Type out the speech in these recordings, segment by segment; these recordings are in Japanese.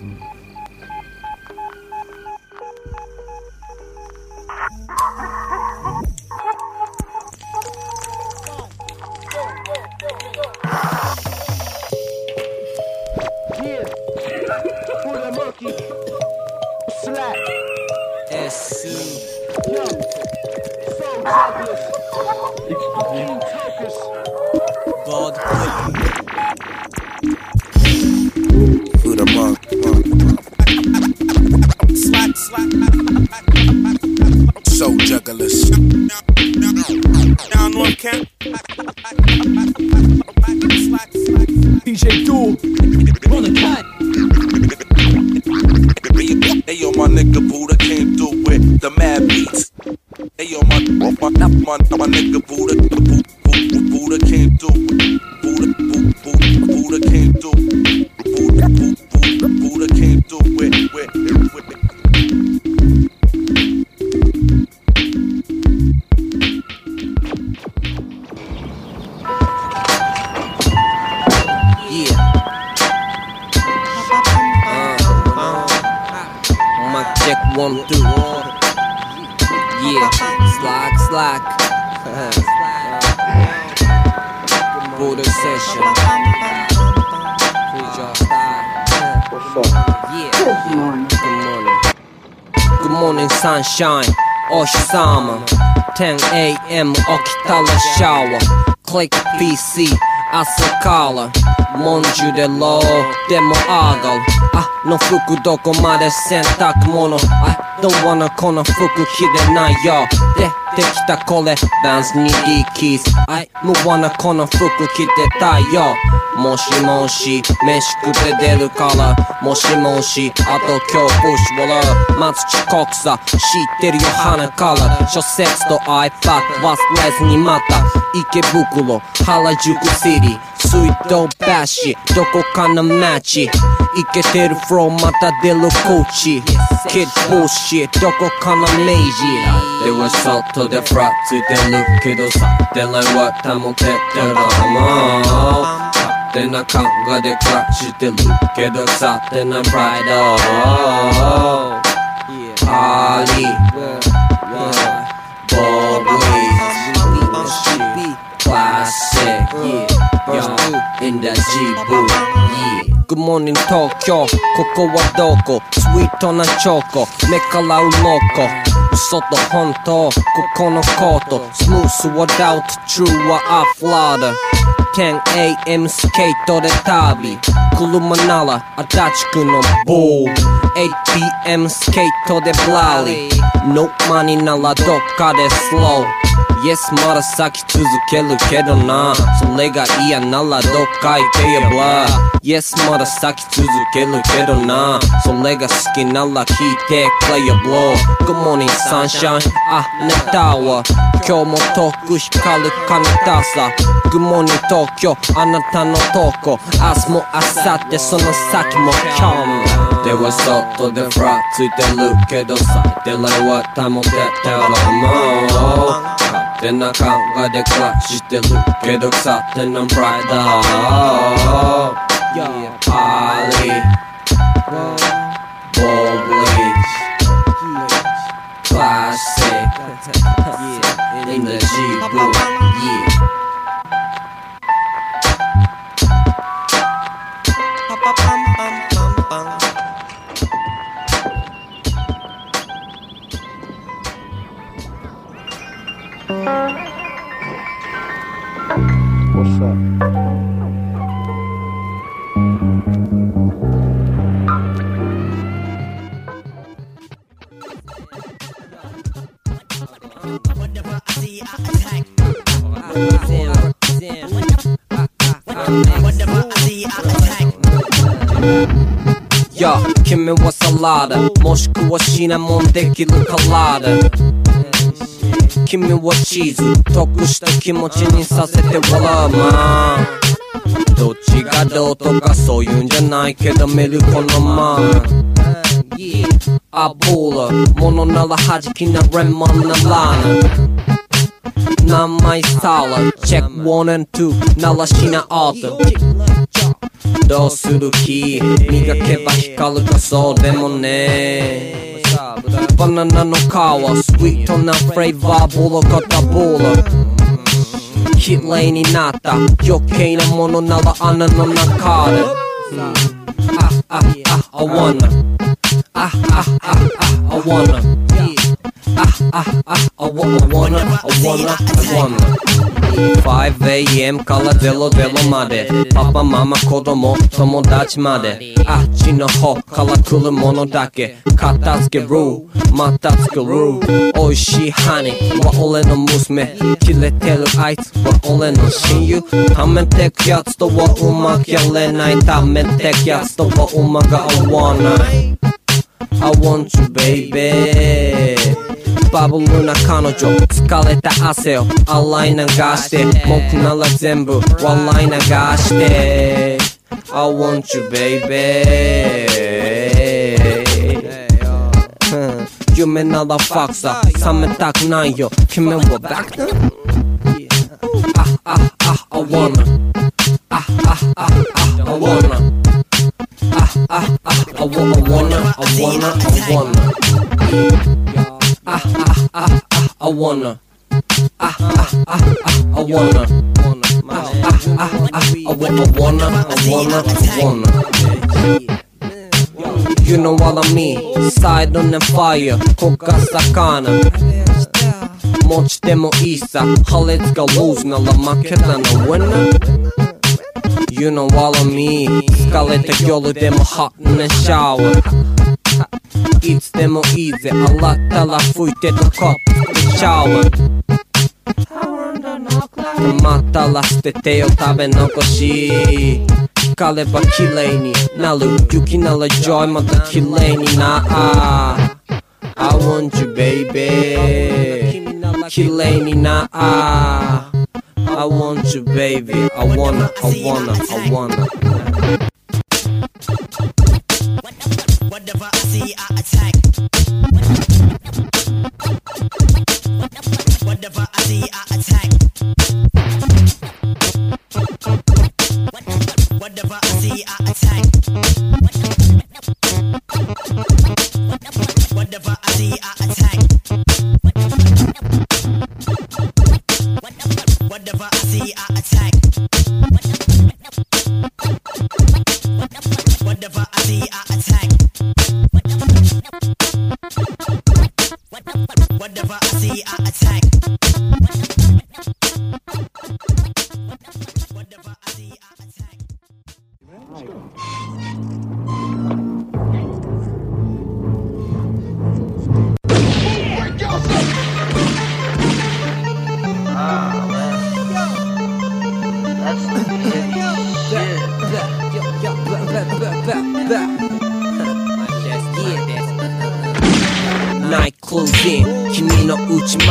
Mm. Jugglers. Down North Camp. Slack, slack. DJ Duel. On the cut. Hey yo, my nigga Buddha came through with the mad beats. Hey yo, my my my, my, my nigga Buddha Buddha, Buddha wanna do. Yeah, slack, slack. Buddha session. What's up? Yeah. Good morning. Good morning. Good morning, sunshine. Oshizama. 10 a.m. Okitala shower. Click PC. 朝から文殊でローでも上がるあの服どこまで洗濯物 I don't wanna この服着れないよ出てきたこれダンスに D キーズ I 無わなこの服着てたいよもしもし飯食って出るから。もしもしあと今日プッシュウォラー待つ遅刻さ知ってるよ鼻から。諸説と iPad 忘れずにまた。池袋原宿シティ水道橋どこかの街。イケてるフローまた出るコーチ。キッドブッシュどこかの明治では外でフラッついてるけどさ。でないは保ててるもん 勝手な考えで暮らしてるけどさてなプライドパーリーボーブリークラシック Yo, in the G-Boo, yeah Good morning 東京ここはどこスイートなチョコ目から鱗嘘と本当ここのコートスムースはダウト True はアフラーダ 10am スケートで旅。車なら足立区のボー 8pm スケートでブラリー。ノーマニならどっかでスロー。Yes まだ咲き続けるけどなそれが嫌ならどっか行けやブラ Yes まだ咲き続けるけどなそれが好きなら聞いてくれやブロー Good morning sunshine. あなたは今日も遠く光る彼方さ Good morning 東京あなたの投稿明日も明後日その先も今日もでは外でフラついてるけどさデライは保ててるもん Denna kavga det klart Ciddi look edok sattın I'm pride Pali いや君はサラダもしくはシナモンできるカラーダ君はチーズ得した気持ちにさせて笑うまどっちがどうとかそういうんじゃないけど見るこのまんアボーラものなら弾きなレモンなラーナ名前サラチェック1 and 2ならしなアートどうする気磨けば光るかそうでもねバナナの皮スイートなフレーバーボロかたボロ綺麗になった余計なものなら穴の中であああ I wanna ああああ I wanna あああ I wanna I wanna I wanna. 5am から00までパパママ子供友達まであっちの方から来るものだけ片付けるまた作る美味しいハニーは俺の娘キレてるあいつは俺の親友はめてくやつとはうまくやれないためてくやつとはうまが合わない I want you baby バブルな彼女疲れた汗を洗い流して文句なら全部笑い流して I want you baby うん夢ならファクサ冷めたくないよ君はバックあああ I wanna ああああ I wanna あああ I wanna I wanna I wanna I wanna ah ah ah ah I wanna ah ah ah ah I wanna ah ah ah ah I wanna I wanna I wanna I wanna You know what I mean Side on the fire 焦が魚持ちてもいいさ破裂が lose なら負けたの winner You know what I mean 疲れた夜でも hot なシャワーいつでもいいぜ洗ったら拭いてとコップでシャワー溜まったら捨ててよ食べ残し光れば綺麗になる雪ならジョイまた綺麗にな I want you baby. 綺麗になあ I want you baby I wanna I wanna I wanna Whatever I see, I attack. Whatever I see, I attack.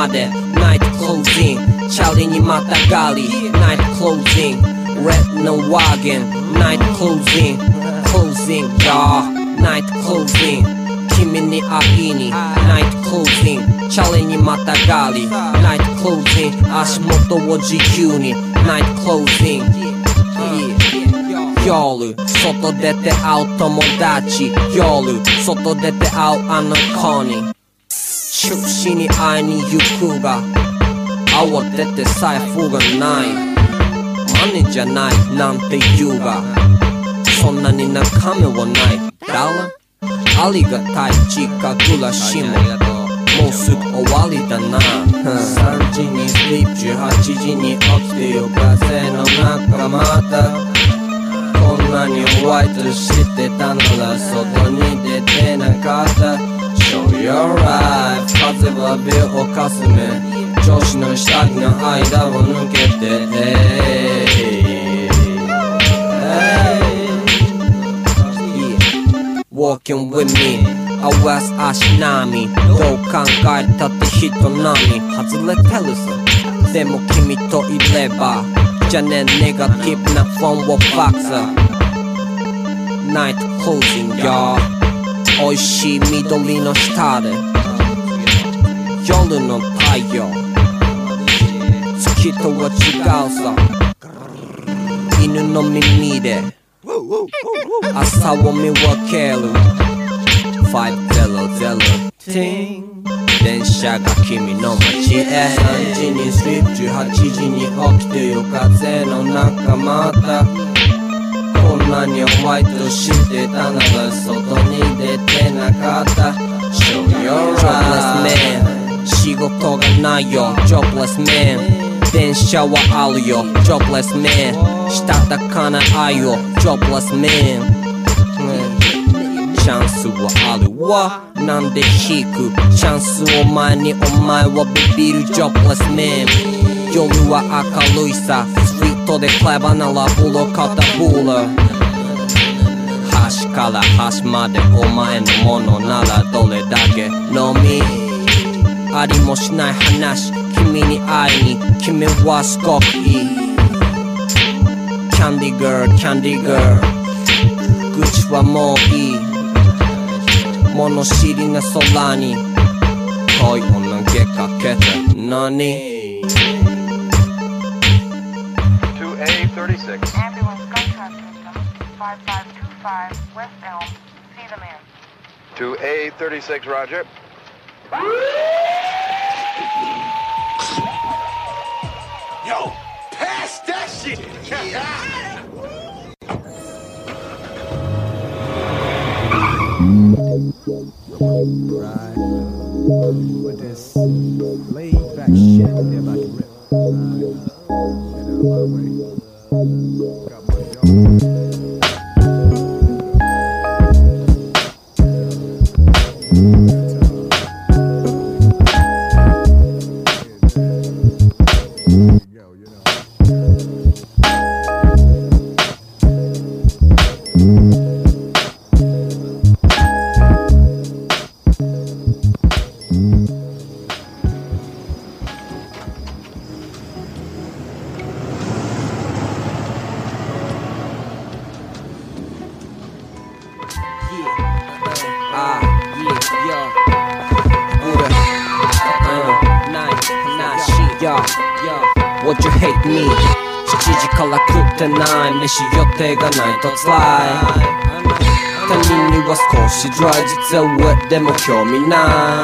まで Night closing チャリにまたがり Night closing Red の wagon Night closing Closing yeah Night closing 君に会いに Night closing チャリにまたがり Night closing 足元を自由に Night closing Yeah 夜外出て会う友達夜外出て会うあの子に 中止に会いに行くが。慌てて財布がない。マネじゃないなんて言うが。そんなに中身はない。誰ありがたい実家暮らしも。もうすぐ終わりだな。3時にスリープ18時に起きてよ風の中また。こんなにホワイト知ってたなら外に出てなかった。Show your life 風はビルをかすめ。女子の下着の間を抜けて。Hey. Hey. Walking with me. 合わす足並み。どう考えたって人並み。外れてるさ。でも君といれば。じゃねネガティブなフォンをファクサナイトクロージングや美味しい緑の下で夜の太陽月とは違うさ犬の耳で朝を見分ける500ティン電車が君の街へ3時にスリップ18時に起きてよ風の中またこんなにホワイトしてたなら外に出てなかった。Show your Jobless man 仕事がないよ。Jobless man 電車はあるよ。Jobless man したたかな愛を。Jobless man チャンスはあるわ。なんで引く？チャンスを前にお前はビビる。Jobless man 夜は明るいさ。ストリートでクレバならブロカタブーラ端から端までお前のものならどれだけ？飲み？ありもしない話。君に会いに。君はすごくいい。キャンディーガールキャンディーガール愚痴はもういい。物知りな空に。恋を投げかけて何？2A36. Ambulance gunshot system 5525 West Elm. See the man. 2A36, roger. Yo, pass that shit. with this 他人には少し dry 実は上でも興味な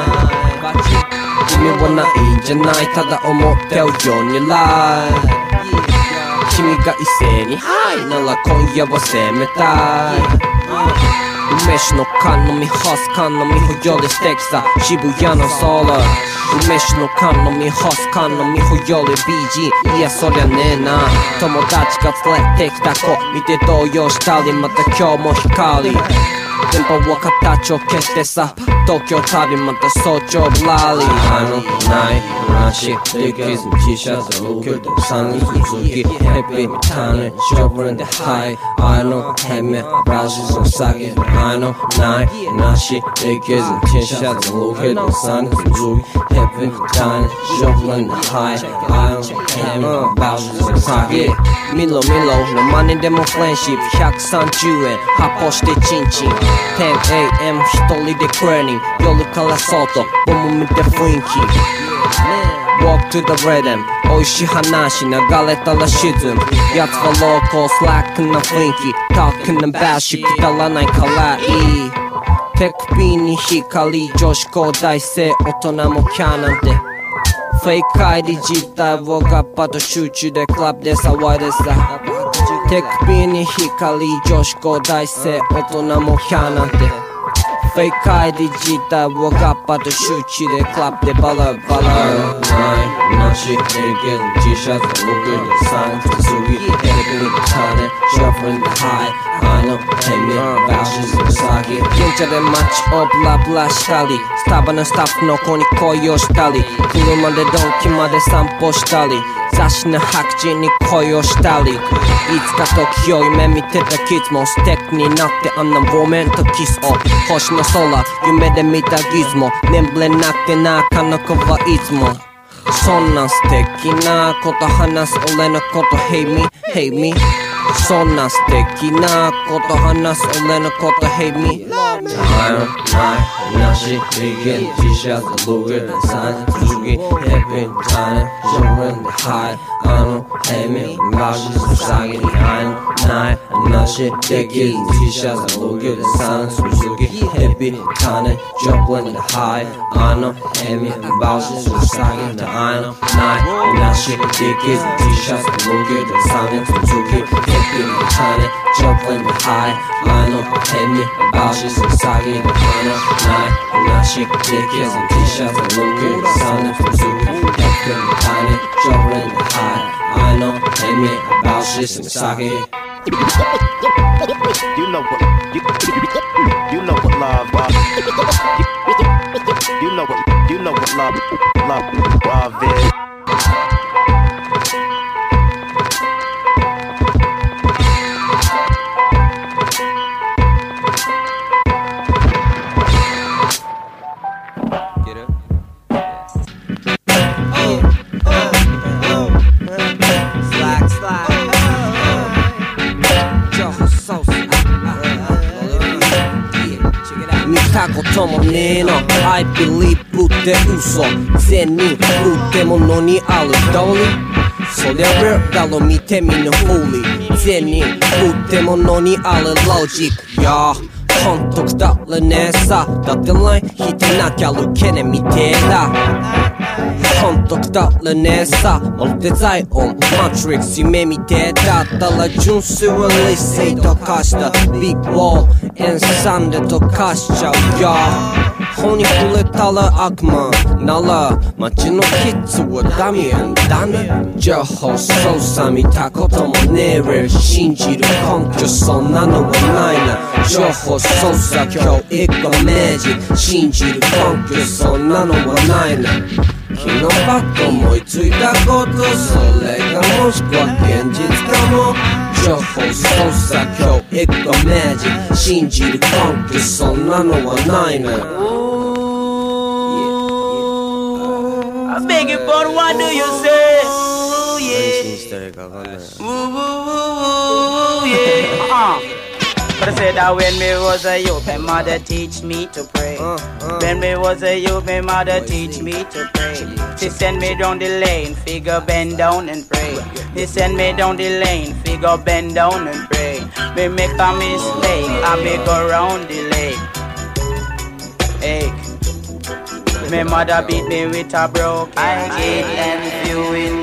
い意味はないんじゃないただ思ってるようにライ君が異性に「はい」なら今夜は責めたい飯の缶飲み干す缶飲み不要で素敵さ。渋谷のソーラー梅酒の缶飲み干す缶飲み不要で BG いやそりゃねえな。友達が連れてきた子見て動揺したりまた今日も光電波は形を消してさ。東京旅また早朝ぶらりあのない話できず T シャツを受けて3人続きヘビみたいにショブルでハイあのヘメブラシズの下げあのない話できず T シャツを受けて3人続きヘビみたいにショブルでハイあのヘメブラシズの下げ見ろ見ろのマネでもフレンシップ130円発泡してチンチン 10am 一人でクレーニング グ夜から外ボム見て雰囲気。Walk to the rhythm 美味しい話流れたら沈むやつはローコースラックな雰囲気。Talking about しくだらないからいい。手首に光女子高大生大人もキャーなんて。フェイク ID 自体をガッパと集中でクラブで騒いでさ。手首に光女子高大生大人もキャーなんて。フェイク ID 自体をガッパと集中でクラブでバラバラないなしでけん T シャツ僕でサインと過ぎテレビに種シャッフルでハイあのヘミバッシュズの詐欺現茶で街をブラブラしたりスタバのスタッフの子に恋をしたり車でドンキまで散歩したり 雑誌の白人に恋をしたりいつか時を夢見てたキッズも素敵になってあんなロメンとキスを星の空夢で見たギズモ眠れなくてなかなかはいつもそんな素敵なこと話す俺のこと Hey me, hey me そんな素敵なこと話す俺のこと Hey me ないないなしできん T シャツ僕でサイン続き sugi Hepin tane Jumren de high Ano hemi Bashi susagi Ein Nai Nashi Deki Tisha Zalugi de san Suzuki Hepi tane Jumren de high Ano hemi Bashi susagi de Ano Nai Nashi Deki Tisha Zalugi de san Suzuki Hepi tane Jumren jumping high. Milo, Henny, Bajis, Sagi, Hana, Nai, Nashi, Nikis, and T-shirts, and Luka, Sana, Fuzuka, Deku, Hane, jumping high. Milo, Henny, Bajis, and Sagi You know what, you, you know what love, love. You, you know what, you know what love, love, love is. って嘘。善人ってものにある道理。そりゃ real だろ見てみぬフーリー。善人ってものにあるロジック。Yeah 本当くだらね。えさだってライン引いてなきゃルケネみてえだ。本当くだらね。えさまるでザイオンマトリックス夢見てだ。ったら純粋は理性溶かした。ビッグウォール。塩酸で溶かしちゃう。よ法に触れたら悪魔なら街のキッズはダミアンダメ情報操作見たこともねえれ信じる根拠そんなのはないな。情報操作教育が明示信じる根拠そんなのはないな。昨日パッと思いついたことそれがもしくは現実情報操作教育が明示信じる根拠そんなのはないな I beg you, but what do you say? Ooh, 何 yeah. 信じたらいいか分かんない Woo, woo, woo, woo, yeah. Uh. But I said that when me was a youth, my mother teach me to pray. When me was a youth, my mother teach me to pray. She send me down the lane, figure bend down and pray. He send me down the lane, figure bend down and pray. Me make a mistake, I me go round the lake. Hey. My mother beat me with a broken gate and viewing